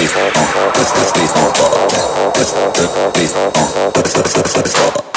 beat on. Let's put the beat on. Let's put the beat on. Let's put the beat on.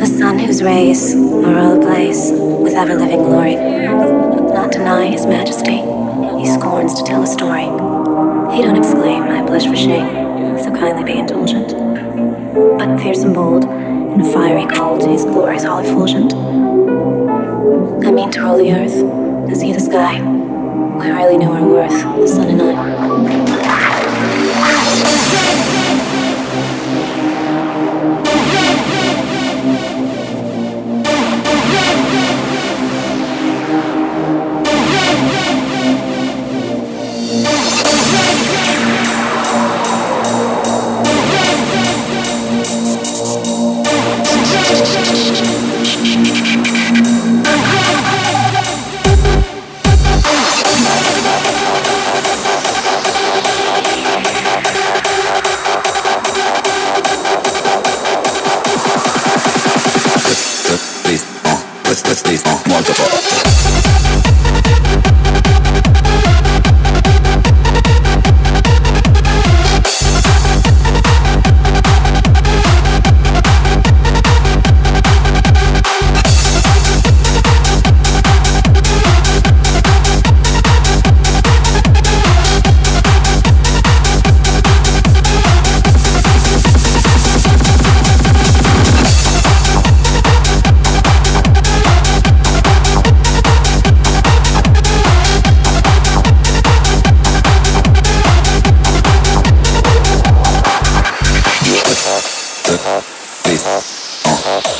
The sun whose rays are all ablaze with ever living glory. Not deny his majesty, he scorns to tell a story. He don't exclaim, I blush for shame, so kindly be indulgent. But fierce and bold, in fiery cold, his glories all effulgent. I mean to roll the earth, as he the sky. We really know our worth, the sun and I. cause cause stay. are motherfuckers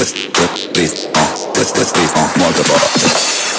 let's let's leave on let's let's leave on multiple